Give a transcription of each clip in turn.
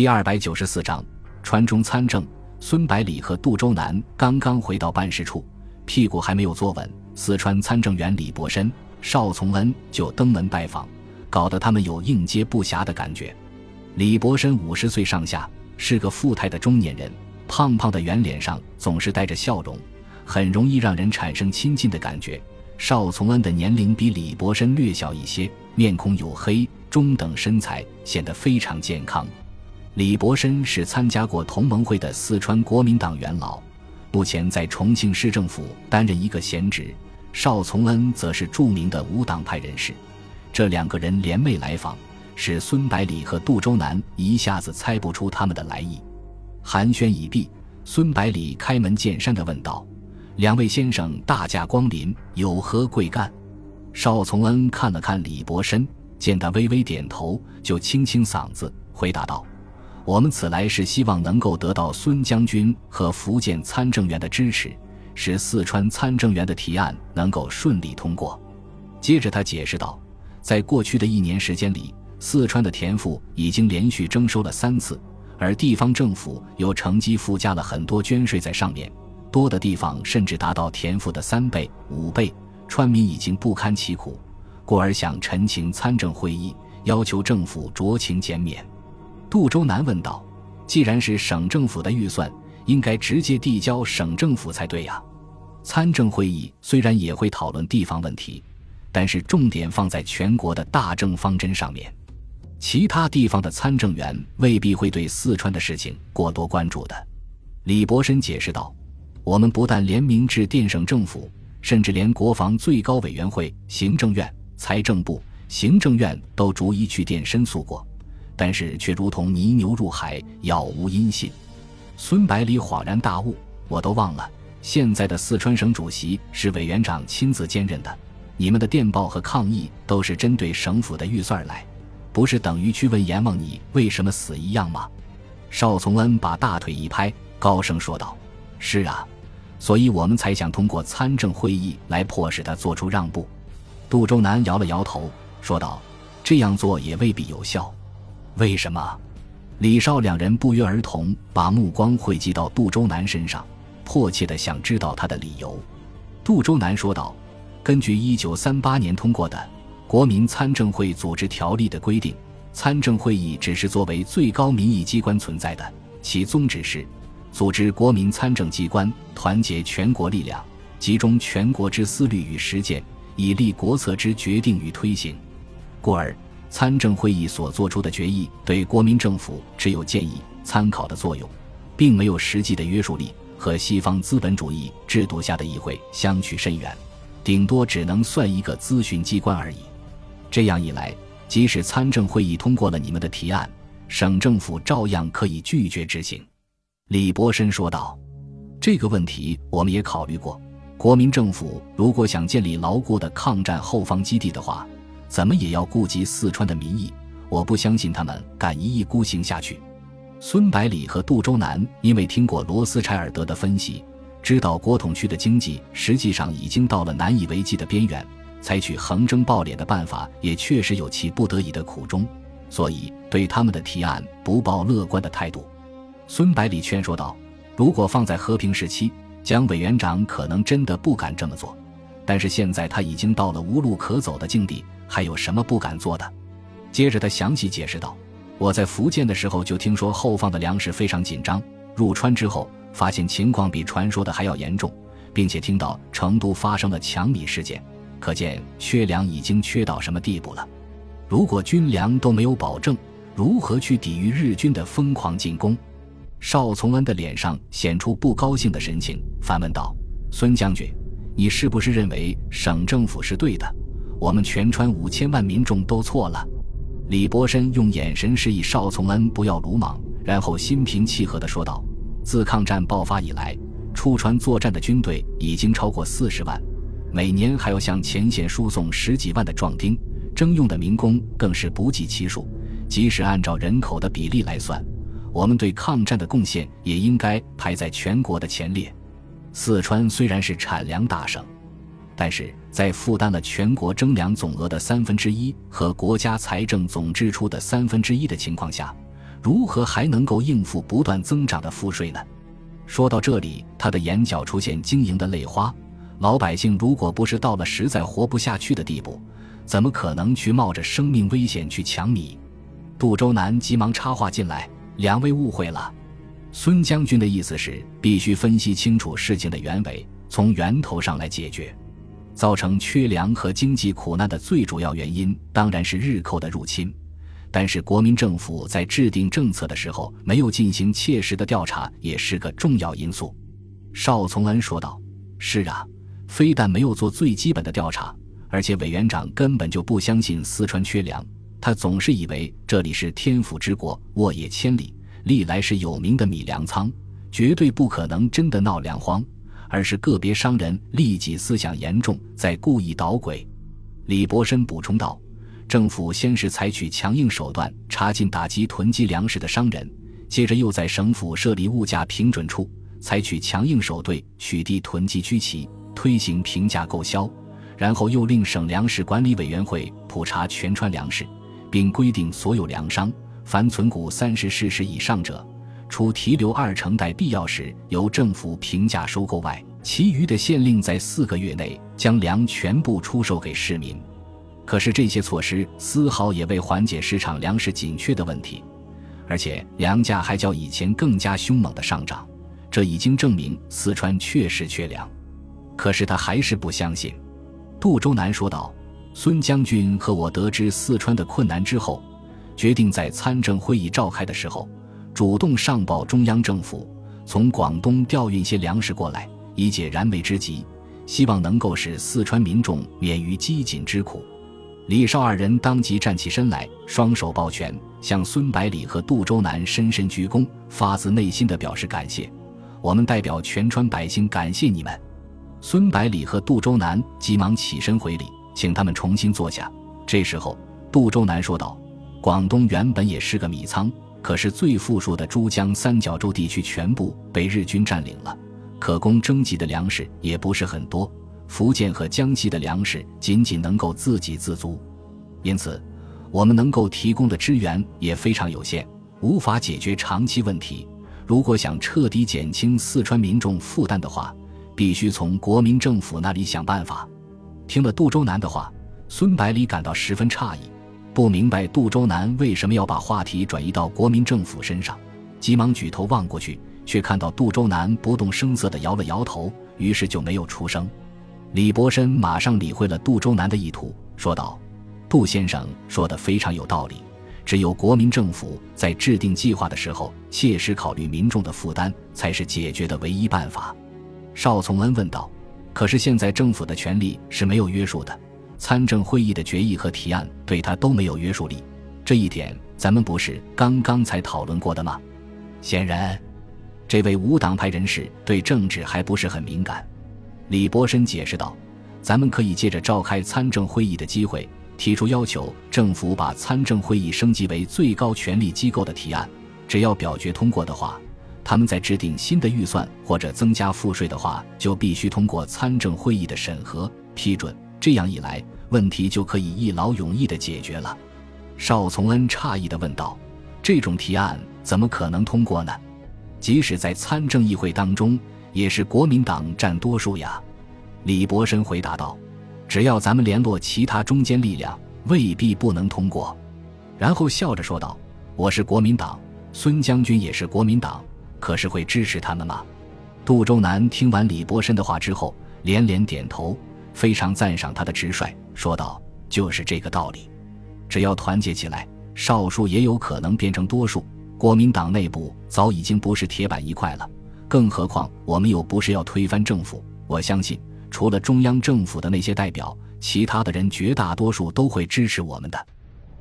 第二百九十四章，川中参政。孙百里和杜周南刚刚回到办事处，屁股还没有坐稳，四川参政员李伯深、邵从恩就登门拜访，搞得他们有应接不暇的感觉。李伯深五十岁上下，是个富态的中年人，胖胖的圆脸上总是带着笑容，很容易让人产生亲近的感觉。邵从恩的年龄比李伯深略小一些，面孔黝黑，中等身材，显得非常健康。李伯申是参加过同盟会的四川国民党元老，目前在重庆市政府担任一个闲职。邵从恩则是著名的无党派人士。这两个人联袂来访，使孙百里和杜周南一下子猜不出他们的来意。寒暄已毕，孙百里开门见山地问道：“两位先生大驾光临，有何贵干？”邵从恩看了看李伯申，见他微微点头，就清清嗓子回答道。我们此来是希望能够得到孙将军和福建参政员的支持，使四川参政员的提案能够顺利通过。接着他解释道，在过去的一年时间里，四川的田赋已经连续征收了三次，而地方政府又乘机附加了很多捐税在上面，多的地方甚至达到田赋的三倍、五倍，川民已经不堪其苦，故而想陈情参政会议，要求政府酌情减免。杜周南问道：“既然是省政府的预算，应该直接递交省政府才对呀。参政会议虽然也会讨论地方问题，但是重点放在全国的大政方针上面。其他地方的参政员未必会对四川的事情过多关注的。”李伯申解释道：“我们不但联名致电省政府，甚至连国防最高委员会、行政院、财政部、行政院都逐一去电申诉过。”但是却如同泥牛入海，杳无音信。孙百里恍然大悟：“我都忘了，现在的四川省主席是委员长亲自兼任的。你们的电报和抗议都是针对省府的预算来，不是等于去问阎王你为什么死一样吗？”邵从恩把大腿一拍，高声说道：“是啊，所以我们才想通过参政会议来迫使他做出让步。”杜周南摇了摇头，说道：“这样做也未必有效。”为什么？李少两人不约而同把目光汇集到杜周南身上，迫切的想知道他的理由。杜周南说道：“根据一九三八年通过的《国民参政会组织条例》的规定，参政会议只是作为最高民意机关存在的，其宗旨是组织国民参政机关，团结全国力量，集中全国之思虑与实践，以立国策之决定与推行。故而。”参政会议所作出的决议对国民政府只有建议、参考的作用，并没有实际的约束力，和西方资本主义制度下的议会相去甚远，顶多只能算一个咨询机关而已。这样一来，即使参政会议通过了你们的提案，省政府照样可以拒绝执行。”李伯申说道，“这个问题我们也考虑过，国民政府如果想建立牢固的抗战后方基地的话。”怎么也要顾及四川的民意，我不相信他们敢一意孤行下去。孙百里和杜周南因为听过罗斯柴尔德的分析，知道国统区的经济实际上已经到了难以为继的边缘，采取横征暴敛的办法也确实有其不得已的苦衷，所以对他们的提案不抱乐观的态度。孙百里劝说道：“如果放在和平时期，蒋委员长可能真的不敢这么做，但是现在他已经到了无路可走的境地。”还有什么不敢做的？接着他详细解释道：“我在福建的时候就听说后方的粮食非常紧张，入川之后发现情况比传说的还要严重，并且听到成都发生了抢米事件，可见缺粮已经缺到什么地步了。如果军粮都没有保证，如何去抵御日军的疯狂进攻？”邵从恩的脸上显出不高兴的神情，反问道：“孙将军，你是不是认为省政府是对的？”我们全川五千万民众都错了。李伯申用眼神示意邵从恩不要鲁莽，然后心平气和地说道：“自抗战爆发以来，出川作战的军队已经超过四十万，每年还要向前线输送十几万的壮丁，征用的民工更是不计其数。即使按照人口的比例来算，我们对抗战的贡献也应该排在全国的前列。四川虽然是产粮大省。”但是在负担了全国征粮总额的三分之一和国家财政总支出的三分之一的情况下，如何还能够应付不断增长的赋税呢？说到这里，他的眼角出现晶莹的泪花。老百姓如果不是到了实在活不下去的地步，怎么可能去冒着生命危险去抢米？杜周南急忙插话进来：“两位误会了，孙将军的意思是必须分析清楚事情的原委，从源头上来解决。造成缺粮和经济苦难的最主要原因当然是日寇的入侵，但是国民政府在制定政策的时候没有进行切实的调查，也是个重要因素。”邵从恩说道：“是啊。”非但没有做最基本的调查，而且委员长根本就不相信四川缺粮。他总是以为这里是天府之国，沃野千里，历来是有名的米粮仓，绝对不可能真的闹粮荒，而是个别商人利己思想严重，在故意捣鬼。李伯深补充道：“政府先是采取强硬手段查禁打击囤积粮食的商人，接着又在省府设立物价平准处，采取强硬手段取缔囤积居奇。”推行平价购销，然后又令省粮食管理委员会普查全川粮食，并规定所有粮商凡存谷三十市时以上者，除提留二成待必要时由政府平价收购外，其余的县令在四个月内将粮全部出售给市民。可是这些措施丝毫也未缓解市场粮食紧缺的问题，而且粮价还较以前更加凶猛的上涨，这已经证明四川确实缺粮。可是他还是不相信，杜周南说道：“孙将军和我得知四川的困难之后，决定在参政会议召开的时候，主动上报中央政府，从广东调运些粮食过来，以解燃眉之急，希望能够使四川民众免于饥馑之苦。”李少二人当即站起身来，双手抱拳，向孙百里和杜周南深深鞠躬，发自内心的表示感谢。我们代表全川百姓感谢你们。孙百里和杜周南急忙起身回礼，请他们重新坐下。这时候，杜周南说道：“广东原本也是个米仓，可是最富庶的珠江三角洲地区全部被日军占领了，可供征集的粮食也不是很多。福建和江西的粮食仅仅能够自给自足，因此我们能够提供的支援也非常有限，无法解决长期问题。如果想彻底减轻四川民众负担的话，”必须从国民政府那里想办法。听了杜周南的话，孙百里感到十分诧异，不明白杜周南为什么要把话题转移到国民政府身上，急忙举头望过去，却看到杜周南不动声色地摇了摇头，于是就没有出声。李伯深马上理会了杜周南的意图，说道：“杜先生说的非常有道理，只有国民政府在制定计划的时候切实考虑民众的负担，才是解决的唯一办法。”邵从恩问道：“可是现在政府的权力是没有约束的，参政会议的决议和提案对他都没有约束力，这一点咱们不是刚刚才讨论过的吗？”显然，这位无党派人士对政治还不是很敏感。李伯深解释道：“咱们可以借着召开参政会议的机会，提出要求政府把参政会议升级为最高权力机构的提案，只要表决通过的话。”他们在制定新的预算或者增加赋税的话，就必须通过参政会议的审核批准。这样一来，问题就可以一劳永逸地解决了。邵从恩诧异地问道：“这种提案怎么可能通过呢？即使在参政议会当中，也是国民党占多数呀。”李伯深回答道：“只要咱们联络其他中间力量，未必不能通过。”然后笑着说道：“我是国民党，孙将军也是国民党。”可是会支持他们吗？杜周南听完李伯深的话之后，连连点头，非常赞赏他的直率，说道：“就是这个道理，只要团结起来，少数也有可能变成多数。国民党内部早已经不是铁板一块了，更何况我们又不是要推翻政府。我相信，除了中央政府的那些代表，其他的人绝大多数都会支持我们的。”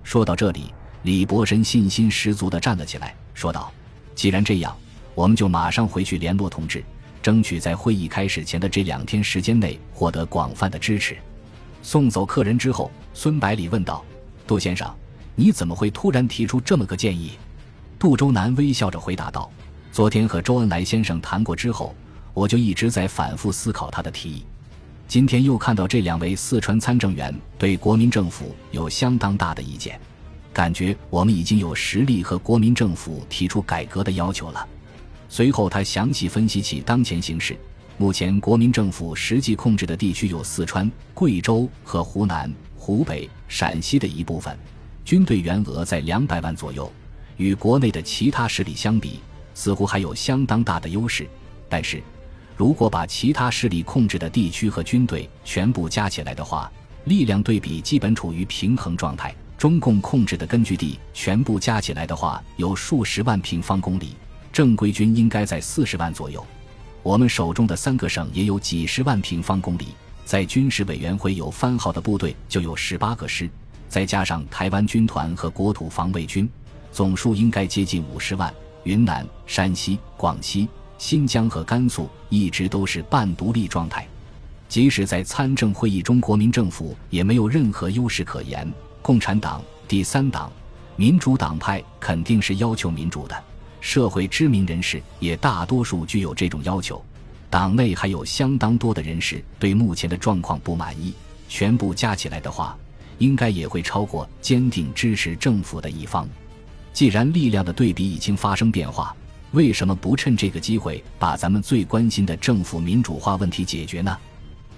说到这里，李伯深信心十足地站了起来，说道：“既然这样。”我们就马上回去联络同志，争取在会议开始前的这两天时间内获得广泛的支持。送走客人之后，孙百里问道：“杜先生，你怎么会突然提出这么个建议？”杜周南微笑着回答道：“昨天和周恩来先生谈过之后，我就一直在反复思考他的提议。今天又看到这两位四川参政员对国民政府有相当大的意见，感觉我们已经有实力和国民政府提出改革的要求了。随后，他详细分析起当前形势。目前，国民政府实际控制的地区有四川、贵州和湖南、湖北、陕西的一部分，军队员额在两百万左右，与国内的其他势力相比，似乎还有相当大的优势。但是，如果把其他势力控制的地区和军队全部加起来的话，力量对比基本处于平衡状态。中共控制的根据地全部加起来的话，有数十万平方公里。正规军应该在四十万左右，我们手中的三个省也有几十万平方公里，在军事委员会有番号的部队就有十八个师，再加上台湾军团和国土防卫军，总数应该接近五十万。云南、山西、广西、新疆和甘肃一直都是半独立状态，即使在参政会议中，国民政府也没有任何优势可言。共产党、第三党、民主党派肯定是要求民主的。社会知名人士也大多数具有这种要求，党内还有相当多的人士对目前的状况不满意。全部加起来的话，应该也会超过坚定支持政府的一方。既然力量的对比已经发生变化，为什么不趁这个机会把咱们最关心的政府民主化问题解决呢？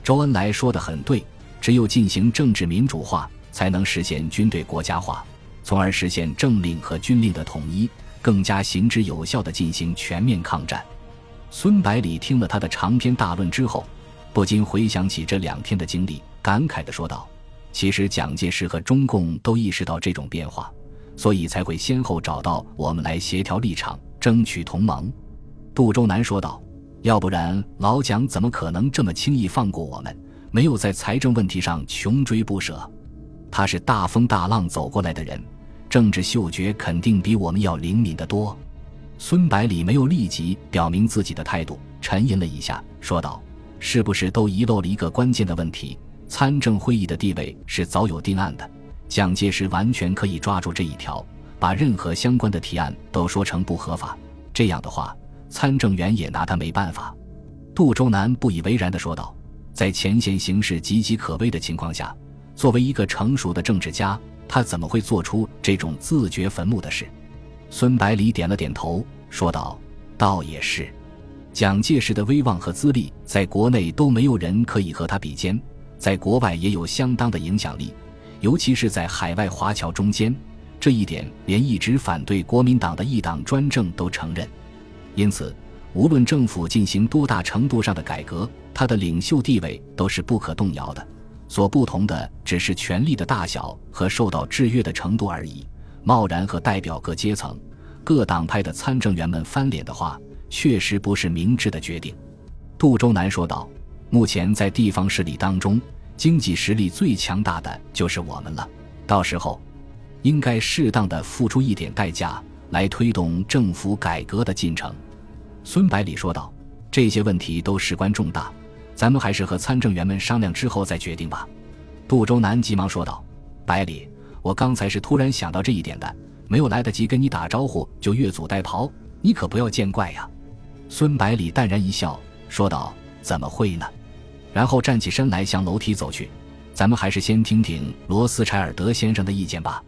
周恩来说的很对，只有进行政治民主化，才能实现军队国家化，从而实现政令和军令的统一。更加行之有效地进行全面抗战。孙百里听了他的长篇大论之后，不禁回想起这两天的经历，感慨地说道：“其实蒋介石和中共都意识到这种变化，所以才会先后找到我们来协调立场，争取同盟。”杜周南说道：“要不然老蒋怎么可能这么轻易放过我们？没有在财政问题上穷追不舍？他是大风大浪走过来的人。”政治嗅觉肯定比我们要灵敏得多。孙百里没有立即表明自己的态度，沉吟了一下，说道：“是不是都遗漏了一个关键的问题？参政会议的地位是早有定案的，蒋介石完全可以抓住这一条，把任何相关的提案都说成不合法。这样的话，参政员也拿他没办法。”杜周南不以为然地说道：“在前线形势岌岌可危的情况下，作为一个成熟的政治家。”他怎么会做出这种自掘坟墓的事？孙百里点了点头，说道：“倒也是，蒋介石的威望和资历，在国内都没有人可以和他比肩，在国外也有相当的影响力，尤其是在海外华侨中间，这一点连一直反对国民党的一党专政都承认。因此，无论政府进行多大程度上的改革，他的领袖地位都是不可动摇的。”所不同的只是权力的大小和受到制约的程度而已。贸然和代表各阶层、各党派的参政员们翻脸的话，确实不是明智的决定。杜周南说道：“目前在地方势力当中，经济实力最强大的就是我们了。到时候，应该适当的付出一点代价，来推动政府改革的进程。”孙百里说道：“这些问题都事关重大。”咱们还是和参政员们商量之后再决定吧。”杜周南急忙说道。“百里，我刚才是突然想到这一点的，没有来得及跟你打招呼就越俎代庖，你可不要见怪呀。”孙百里淡然一笑，说道：“怎么会呢？”然后站起身来向楼梯走去。咱们还是先听听罗斯柴尔德先生的意见吧。